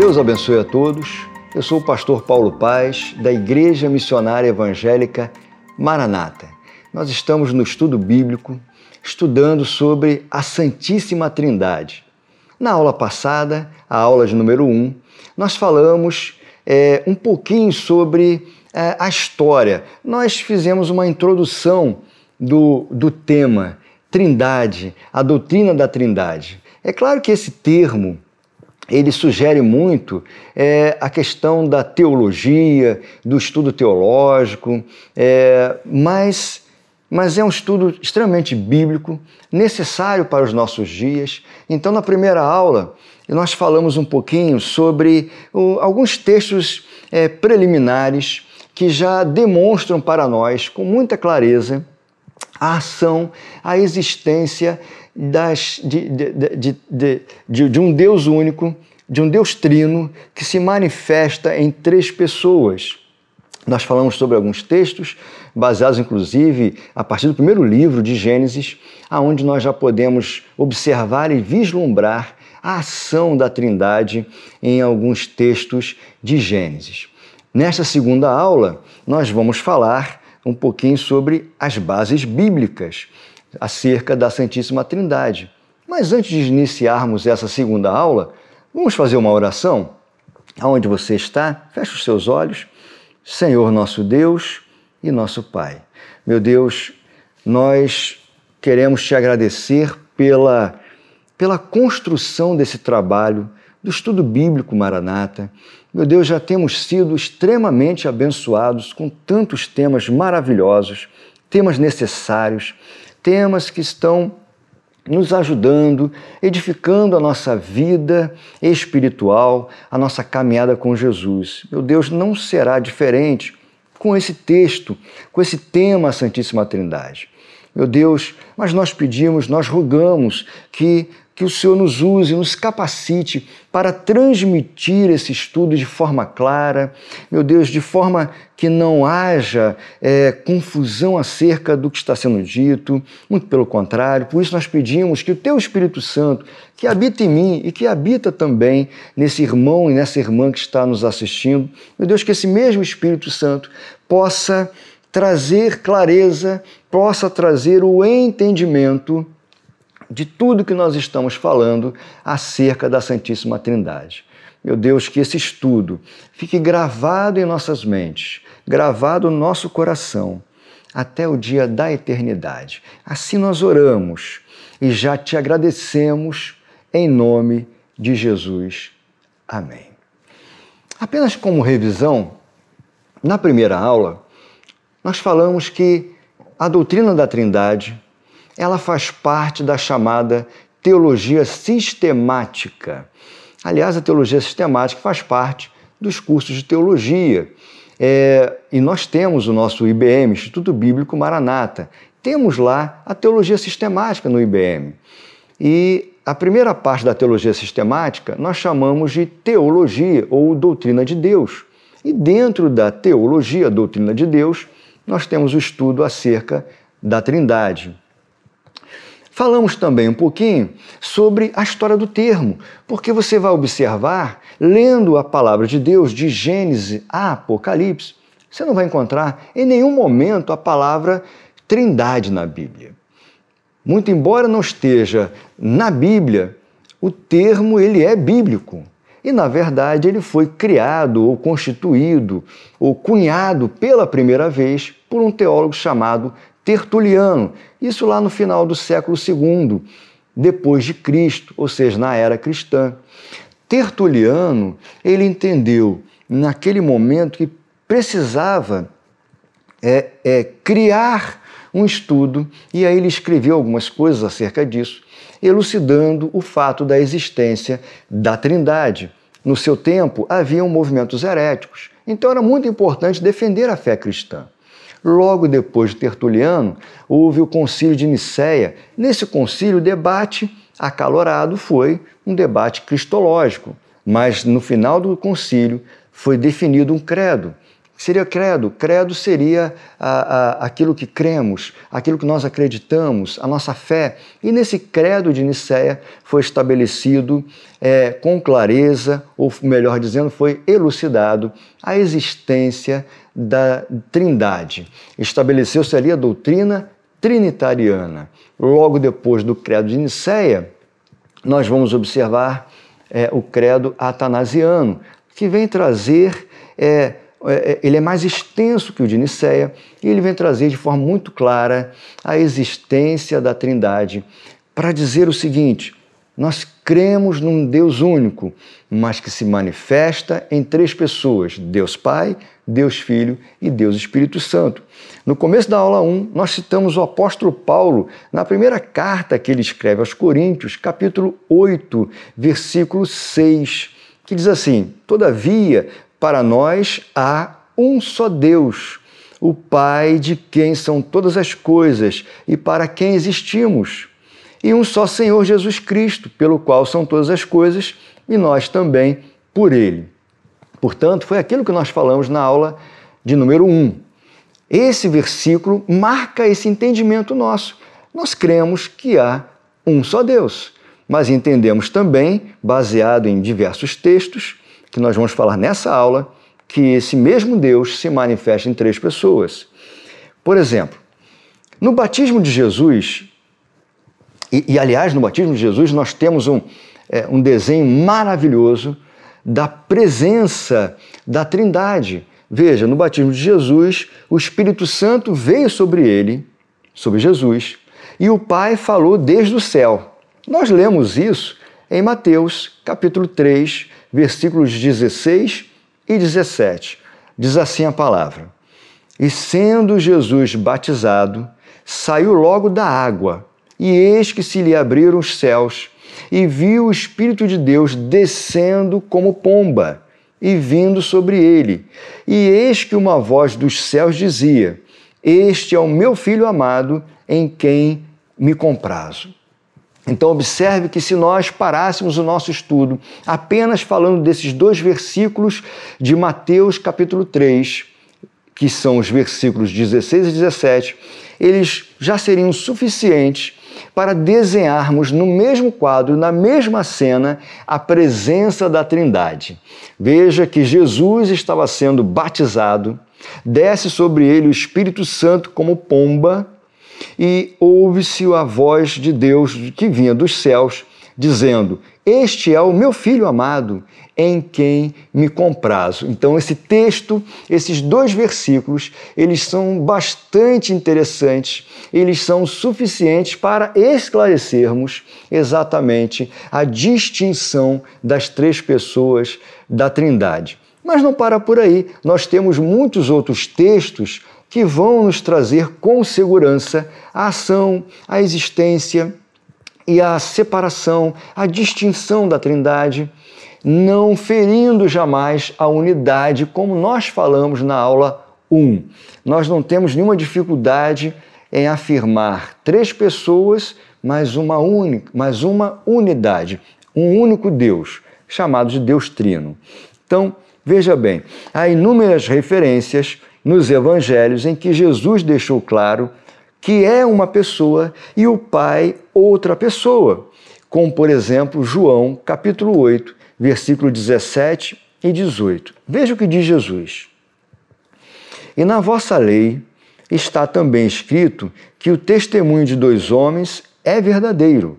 Deus abençoe a todos. Eu sou o pastor Paulo Paz, da Igreja Missionária Evangélica Maranata. Nós estamos no estudo bíblico, estudando sobre a Santíssima Trindade. Na aula passada, a aula de número 1, um, nós falamos é, um pouquinho sobre é, a história. Nós fizemos uma introdução do, do tema Trindade, a doutrina da Trindade. É claro que esse termo ele sugere muito é, a questão da teologia, do estudo teológico, é, mas, mas é um estudo extremamente bíblico, necessário para os nossos dias. Então, na primeira aula, nós falamos um pouquinho sobre o, alguns textos é, preliminares que já demonstram para nós, com muita clareza, a ação, a existência das, de, de, de, de, de um Deus único, de um Deus trino que se manifesta em três pessoas. Nós falamos sobre alguns textos, baseados inclusive a partir do primeiro livro de Gênesis, aonde nós já podemos observar e vislumbrar a ação da Trindade em alguns textos de Gênesis. Nesta segunda aula, nós vamos falar um pouquinho sobre as bases bíblicas acerca da Santíssima Trindade. Mas antes de iniciarmos essa segunda aula, vamos fazer uma oração? Aonde você está, feche os seus olhos. Senhor nosso Deus e nosso Pai. Meu Deus, nós queremos te agradecer pela, pela construção desse trabalho do estudo bíblico Maranata. Meu Deus, já temos sido extremamente abençoados com tantos temas maravilhosos, temas necessários, temas que estão nos ajudando, edificando a nossa vida espiritual, a nossa caminhada com Jesus. Meu Deus, não será diferente com esse texto, com esse tema Santíssima Trindade. Meu Deus, mas nós pedimos, nós rogamos que que o Senhor nos use, nos capacite para transmitir esse estudo de forma clara, meu Deus, de forma que não haja é, confusão acerca do que está sendo dito, muito pelo contrário, por isso nós pedimos que o Teu Espírito Santo, que habita em mim e que habita também nesse irmão e nessa irmã que está nos assistindo, meu Deus, que esse mesmo Espírito Santo possa trazer clareza, possa trazer o entendimento de tudo que nós estamos falando acerca da Santíssima Trindade. Meu Deus, que esse estudo fique gravado em nossas mentes, gravado no nosso coração, até o dia da eternidade. Assim nós oramos e já te agradecemos em nome de Jesus. Amém. Apenas como revisão, na primeira aula, nós falamos que a doutrina da Trindade ela faz parte da chamada teologia sistemática. Aliás, a teologia sistemática faz parte dos cursos de teologia. É, e nós temos o nosso IBM, Instituto Bíblico Maranata. Temos lá a teologia sistemática no IBM. E a primeira parte da teologia sistemática nós chamamos de teologia ou doutrina de Deus. E dentro da teologia, doutrina de Deus, nós temos o estudo acerca da Trindade. Falamos também um pouquinho sobre a história do termo, porque você vai observar, lendo a palavra de Deus de Gênesis a Apocalipse, você não vai encontrar em nenhum momento a palavra Trindade na Bíblia. Muito embora não esteja na Bíblia, o termo ele é bíblico. E na verdade ele foi criado ou constituído ou cunhado pela primeira vez por um teólogo chamado Tertuliano, isso lá no final do século II, depois de Cristo, ou seja, na era cristã. Tertuliano, ele entendeu naquele momento que precisava é, é, criar um estudo, e aí ele escreveu algumas coisas acerca disso, elucidando o fato da existência da Trindade. No seu tempo, haviam movimentos heréticos, então era muito importante defender a fé cristã. Logo depois de Tertuliano, houve o concílio de Nicéia. Nesse concílio, o debate acalorado foi um debate cristológico, mas no final do concílio foi definido um credo, seria credo? Credo seria aquilo que cremos, aquilo que nós acreditamos, a nossa fé. E nesse credo de Nicéia foi estabelecido é, com clareza, ou melhor dizendo, foi elucidado a existência da Trindade. Estabeleceu-se ali a doutrina trinitariana. Logo depois do credo de Nicéia, nós vamos observar é, o credo atanasiano, que vem trazer é, ele é mais extenso que o de Nicéia e ele vem trazer de forma muito clara a existência da Trindade para dizer o seguinte: nós cremos num Deus único, mas que se manifesta em três pessoas: Deus Pai, Deus Filho e Deus Espírito Santo. No começo da aula 1, nós citamos o apóstolo Paulo na primeira carta que ele escreve aos Coríntios, capítulo 8, versículo 6, que diz assim: Todavia, para nós há um só Deus, o Pai de quem são todas as coisas e para quem existimos, e um só Senhor Jesus Cristo, pelo qual são todas as coisas e nós também por Ele. Portanto, foi aquilo que nós falamos na aula de número 1. Esse versículo marca esse entendimento nosso. Nós cremos que há um só Deus, mas entendemos também, baseado em diversos textos, que nós vamos falar nessa aula, que esse mesmo Deus se manifesta em três pessoas. Por exemplo, no batismo de Jesus, e, e aliás, no batismo de Jesus, nós temos um, é, um desenho maravilhoso da presença da Trindade. Veja, no batismo de Jesus, o Espírito Santo veio sobre ele, sobre Jesus, e o Pai falou desde o céu. Nós lemos isso em Mateus, capítulo 3, versículos 16 e 17. Diz assim a palavra: E sendo Jesus batizado, saiu logo da água, e eis que se lhe abriram os céus, e viu o Espírito de Deus descendo como pomba e vindo sobre ele. E eis que uma voz dos céus dizia: Este é o meu filho amado, em quem me comprazo. Então, observe que se nós parássemos o nosso estudo apenas falando desses dois versículos de Mateus capítulo 3, que são os versículos 16 e 17, eles já seriam suficientes para desenharmos no mesmo quadro, na mesma cena, a presença da Trindade. Veja que Jesus estava sendo batizado, desce sobre ele o Espírito Santo como pomba e ouve-se a voz de Deus que vinha dos céus, dizendo: Este é o meu filho amado, em quem me comprazo. Então, esse texto, esses dois versículos, eles são bastante interessantes, eles são suficientes para esclarecermos exatamente a distinção das três pessoas da Trindade. Mas não para por aí, nós temos muitos outros textos que vão nos trazer com segurança a ação, a existência e a separação, a distinção da Trindade, não ferindo jamais a unidade, como nós falamos na aula 1. Nós não temos nenhuma dificuldade em afirmar três pessoas, mas uma única, mas uma unidade, um único Deus, chamado de Deus Trino. Então, veja bem, há inúmeras referências nos evangelhos em que Jesus deixou claro que é uma pessoa e o Pai outra pessoa, como por exemplo João capítulo 8, versículo 17 e 18. Veja o que diz Jesus. E na vossa lei está também escrito que o testemunho de dois homens é verdadeiro.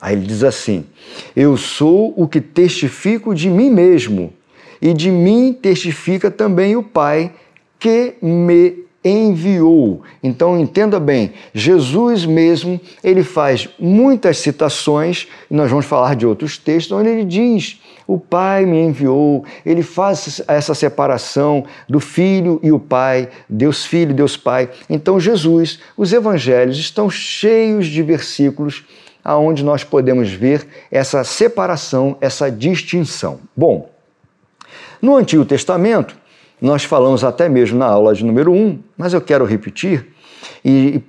Aí ele diz assim: Eu sou o que testifico de mim mesmo, e de mim testifica também o Pai que me enviou. Então entenda bem, Jesus mesmo, ele faz muitas citações, nós vamos falar de outros textos, onde ele diz: "O Pai me enviou". Ele faz essa separação do Filho e o Pai, Deus Filho, Deus Pai. Então Jesus, os evangelhos estão cheios de versículos aonde nós podemos ver essa separação, essa distinção. Bom, no Antigo Testamento, nós falamos até mesmo na aula de número 1, mas eu quero repetir, e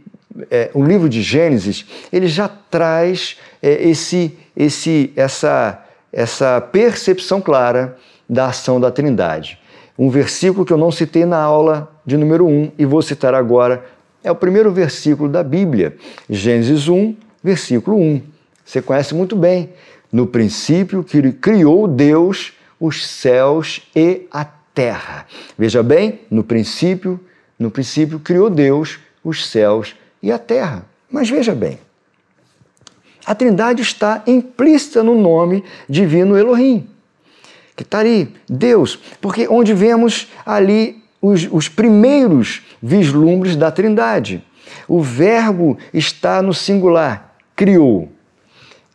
é, o livro de Gênesis ele já traz é, esse, esse, essa, essa percepção clara da ação da Trindade. um versículo que eu não citei na aula de número 1 e vou citar agora. É o primeiro versículo da Bíblia, Gênesis 1, versículo 1. Você conhece muito bem. No princípio que criou Deus os céus e a terra. Veja bem, no princípio, no princípio criou Deus os céus e a terra. Mas veja bem, a Trindade está implícita no nome divino Elohim, que está ali, Deus, porque onde vemos ali os, os primeiros vislumbres da Trindade. O Verbo está no singular, criou.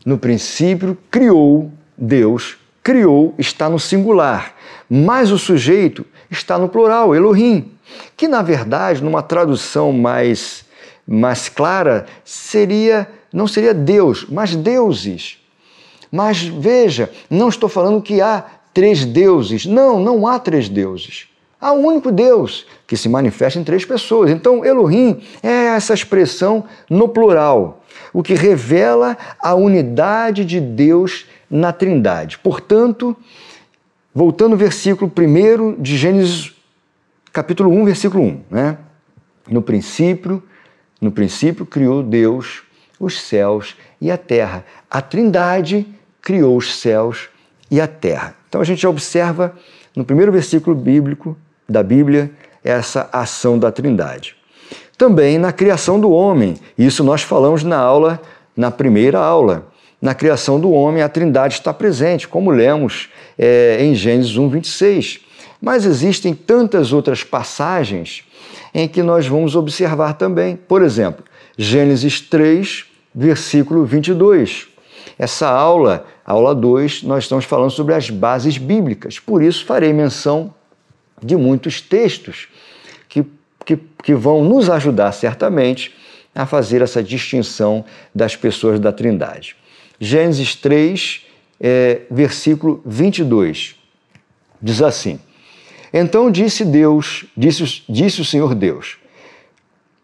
No princípio, criou Deus, criou está no singular, mas o sujeito está no plural, Elohim, que na verdade, numa tradução mais, mais clara, seria não seria Deus, mas deuses. Mas veja, não estou falando que há três deuses. Não, não há três deuses. Há um único Deus que se manifesta em três pessoas. Então, Elohim é essa expressão no plural, o que revela a unidade de Deus na Trindade. Portanto, voltando ao versículo 1 de Gênesis, capítulo 1, versículo 1, né? No princípio, no princípio criou Deus os céus e a terra. A Trindade criou os céus e a terra. Então a gente já observa no primeiro versículo bíblico da Bíblia essa ação da Trindade. Também na criação do homem, isso nós falamos na aula, na primeira aula. Na criação do homem, a Trindade está presente, como lemos é, em Gênesis 1, 26. Mas existem tantas outras passagens em que nós vamos observar também. Por exemplo, Gênesis 3, versículo 22. Essa aula, aula 2, nós estamos falando sobre as bases bíblicas, por isso farei menção de muitos textos que, que, que vão nos ajudar certamente a fazer essa distinção das pessoas da Trindade. Gênesis 3, é, versículo 22, diz assim: Então disse Deus, disse, disse o Senhor Deus,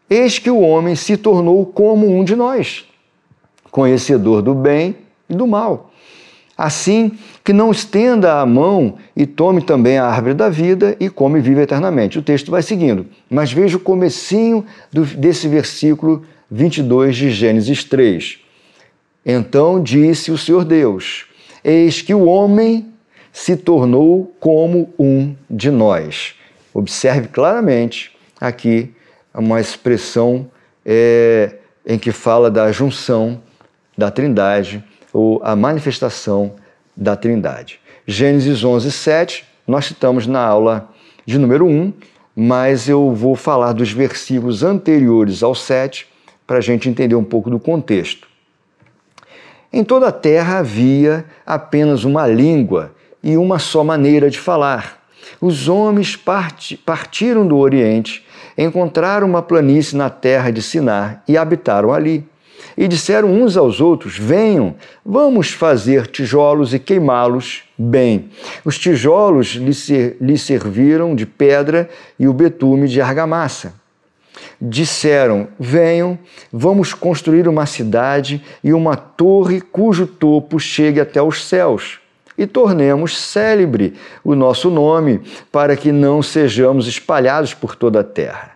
Eis que o homem se tornou como um de nós, conhecedor do bem e do mal. Assim que não estenda a mão e tome também a árvore da vida e come e vive eternamente. O texto vai seguindo, mas veja o comecinho do, desse versículo 22 de Gênesis 3. Então disse o Senhor Deus: Eis que o homem se tornou como um de nós. Observe claramente aqui uma expressão é, em que fala da junção da Trindade ou a manifestação da Trindade. Gênesis 11, 7, nós citamos na aula de número 1, mas eu vou falar dos versículos anteriores ao 7 para a gente entender um pouco do contexto. Em toda a terra havia apenas uma língua e uma só maneira de falar. Os homens partiram do Oriente encontraram uma planície na terra de Sinar e habitaram ali. E disseram uns aos outros: Venham, vamos fazer tijolos e queimá-los bem. Os tijolos lhe, serviram de pedra e o betume de argamassa. Disseram: Venham, vamos construir uma cidade e uma torre cujo topo chegue até os céus e tornemos célebre o nosso nome, para que não sejamos espalhados por toda a terra.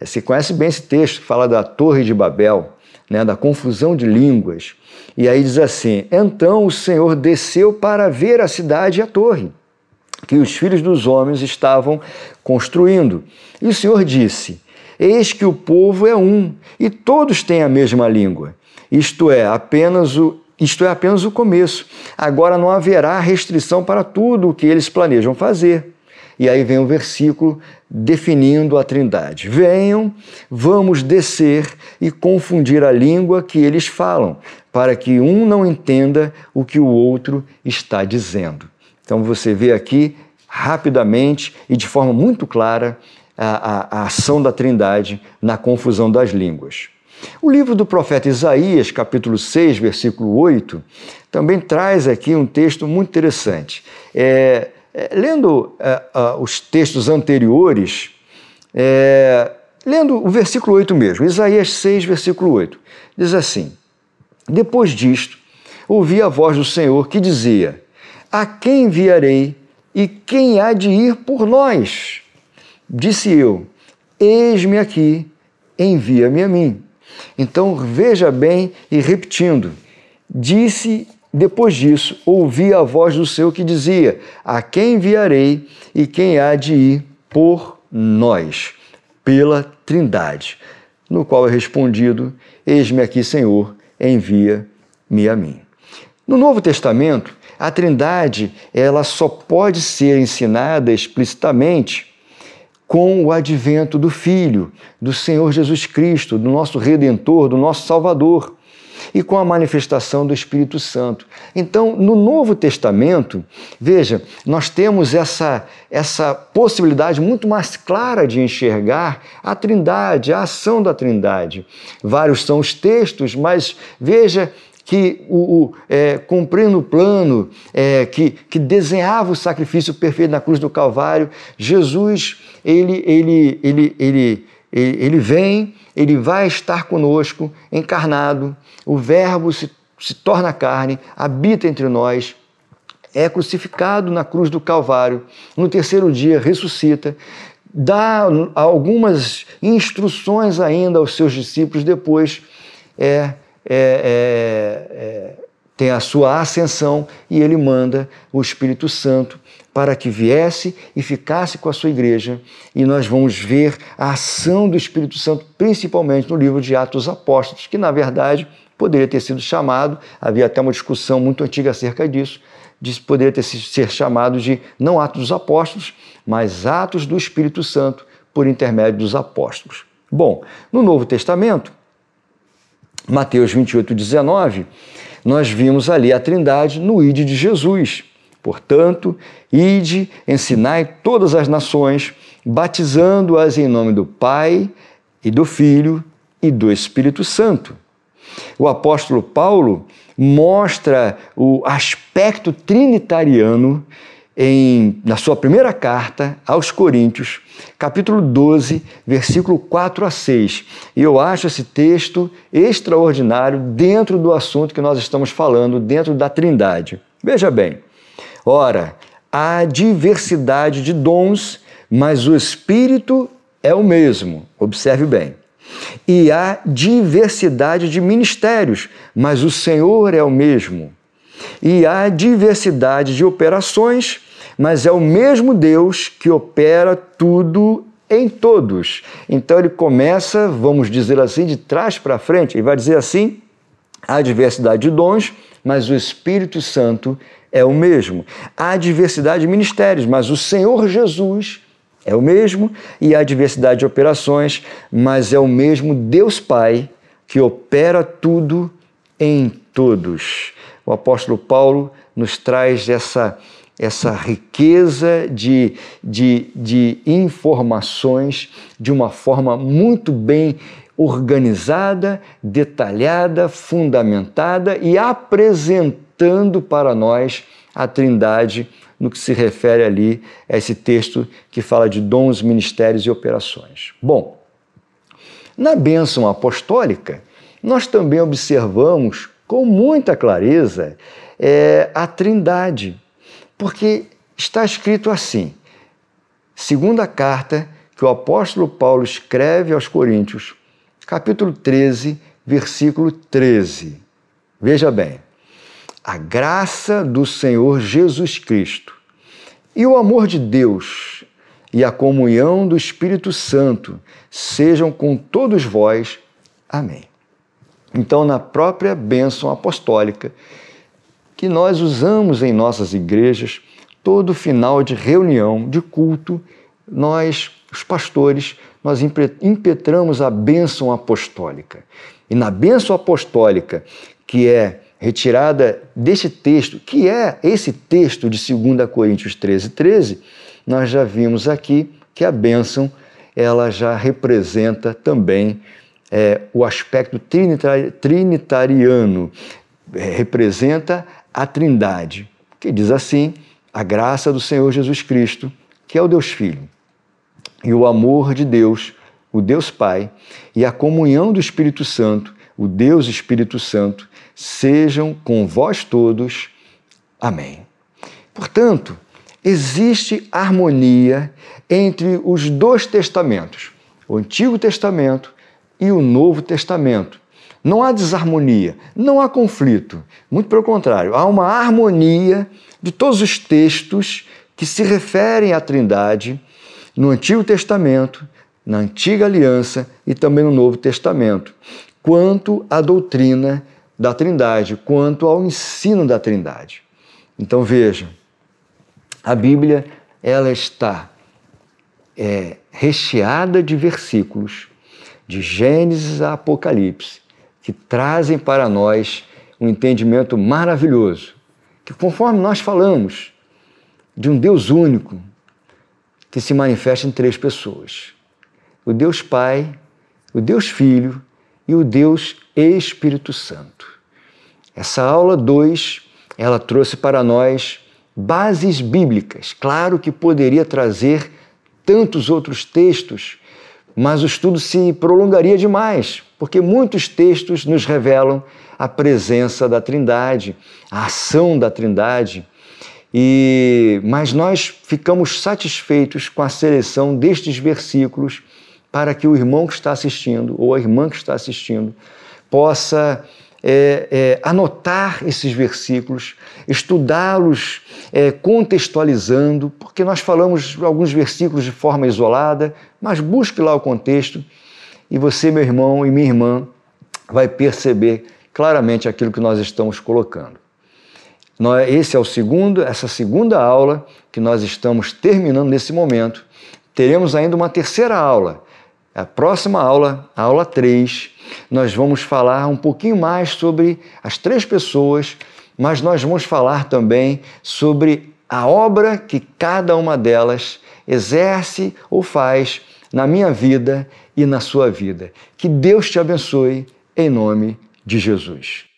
Você conhece bem esse texto, fala da Torre de Babel, né, da confusão de línguas. E aí diz assim: Então o Senhor desceu para ver a cidade e a torre que os filhos dos homens estavam construindo. E o Senhor disse: Eis que o povo é um, e todos têm a mesma língua. Isto é apenas o isto é apenas o começo. Agora não haverá restrição para tudo o que eles planejam fazer. E aí vem o versículo definindo a Trindade. Venham, vamos descer e confundir a língua que eles falam, para que um não entenda o que o outro está dizendo. Então você vê aqui rapidamente e de forma muito clara a, a, a ação da Trindade na confusão das línguas. O livro do profeta Isaías, capítulo 6, versículo 8, também traz aqui um texto muito interessante. É, é, lendo é, os textos anteriores, é, lendo o versículo 8 mesmo, Isaías 6, versículo 8, diz assim: Depois disto, ouvi a voz do Senhor que dizia: A quem enviarei e quem há de ir por nós? Disse eu: Eis-me aqui, envia-me a mim. Então veja bem e repetindo: Disse depois disso, ouvi a voz do Senhor que dizia: A quem enviarei e quem há de ir por nós? Pela Trindade. No qual é respondido: Eis-me aqui, Senhor, envia-me a mim. No Novo Testamento, a Trindade ela só pode ser ensinada explicitamente com o advento do Filho, do Senhor Jesus Cristo, do nosso Redentor, do nosso Salvador e com a manifestação do Espírito Santo. Então, no Novo Testamento, veja, nós temos essa, essa possibilidade muito mais clara de enxergar a Trindade, a ação da Trindade. Vários são os textos, mas veja que o, o é, cumprindo o plano é, que, que desenhava o sacrifício perfeito na cruz do Calvário, Jesus ele, ele, ele, ele, ele vem, ele vai estar conosco, encarnado, o Verbo se, se torna carne, habita entre nós, é crucificado na cruz do Calvário, no terceiro dia ressuscita, dá algumas instruções ainda aos seus discípulos, depois é, é, é, é, tem a sua ascensão e ele manda o Espírito Santo para que viesse e ficasse com a sua igreja. E nós vamos ver a ação do Espírito Santo, principalmente no livro de Atos Apóstolos, que na verdade poderia ter sido chamado, havia até uma discussão muito antiga acerca disso, de poderia ter sido ser chamado de não Atos dos Apóstolos, mas Atos do Espírito Santo por intermédio dos apóstolos. Bom, no Novo Testamento, Mateus 28, 19, nós vimos ali a trindade no ide de Jesus. Portanto, ide, ensinai todas as nações, batizando-as em nome do Pai e do Filho e do Espírito Santo. O apóstolo Paulo mostra o aspecto trinitariano em, na sua primeira carta aos Coríntios, capítulo 12, versículo 4 a 6. E eu acho esse texto extraordinário dentro do assunto que nós estamos falando, dentro da Trindade. Veja bem, Ora, há diversidade de dons, mas o Espírito é o mesmo. Observe bem. E há diversidade de ministérios, mas o Senhor é o mesmo. E há diversidade de operações, mas é o mesmo Deus que opera tudo em todos. Então ele começa, vamos dizer assim, de trás para frente. Ele vai dizer assim: há diversidade de dons, mas o Espírito Santo é o mesmo. Há diversidade de ministérios, mas o Senhor Jesus é o mesmo, e há diversidade de operações, mas é o mesmo Deus Pai que opera tudo em todos. O apóstolo Paulo nos traz essa, essa riqueza de, de, de informações de uma forma muito bem organizada, detalhada, fundamentada e apresentando para nós a Trindade no que se refere ali a esse texto que fala de dons, ministérios e operações. Bom, na bênção apostólica, nós também observamos com muita clareza é, a Trindade, porque está escrito assim, segunda carta que o apóstolo Paulo escreve aos Coríntios, capítulo 13, versículo 13. Veja bem, a graça do Senhor Jesus Cristo e o amor de Deus e a comunhão do Espírito Santo sejam com todos vós. Amém. Então, na própria bênção apostólica, que nós usamos em nossas igrejas, todo final de reunião, de culto, nós, os pastores, nós impetramos a bênção apostólica. E na bênção apostólica, que é retirada deste texto, que é esse texto de 2 Coríntios 13, 13, nós já vimos aqui que a bênção ela já representa também é, o aspecto trinitariano, é, representa a trindade, que diz assim, a graça do Senhor Jesus Cristo, que é o Deus Filho, e o amor de Deus, o Deus Pai, e a comunhão do Espírito Santo, o Deus Espírito Santo, sejam com vós todos. Amém. Portanto, existe harmonia entre os dois testamentos, o Antigo Testamento e o Novo Testamento. Não há desarmonia, não há conflito. Muito pelo contrário, há uma harmonia de todos os textos que se referem à Trindade no Antigo Testamento, na Antiga Aliança e também no Novo Testamento, quanto à doutrina da Trindade, quanto ao ensino da Trindade. Então veja, a Bíblia ela está é, recheada de versículos de Gênesis a Apocalipse que trazem para nós um entendimento maravilhoso, que conforme nós falamos de um Deus único que se manifesta em três pessoas: o Deus Pai, o Deus Filho e o Deus Espírito Santo. Essa aula 2, ela trouxe para nós bases bíblicas. Claro que poderia trazer tantos outros textos, mas o estudo se prolongaria demais, porque muitos textos nos revelam a presença da Trindade, a ação da Trindade. E mas nós ficamos satisfeitos com a seleção destes versículos para que o irmão que está assistindo ou a irmã que está assistindo possa é, é, anotar esses versículos, estudá-los é, contextualizando, porque nós falamos alguns versículos de forma isolada, mas busque lá o contexto e você, meu irmão e minha irmã, vai perceber claramente aquilo que nós estamos colocando. Esse é o segundo, essa segunda aula que nós estamos terminando nesse momento. Teremos ainda uma terceira aula. A próxima aula, a aula 3, nós vamos falar um pouquinho mais sobre as três pessoas, mas nós vamos falar também sobre a obra que cada uma delas exerce ou faz na minha vida e na sua vida. Que Deus te abençoe em nome de Jesus.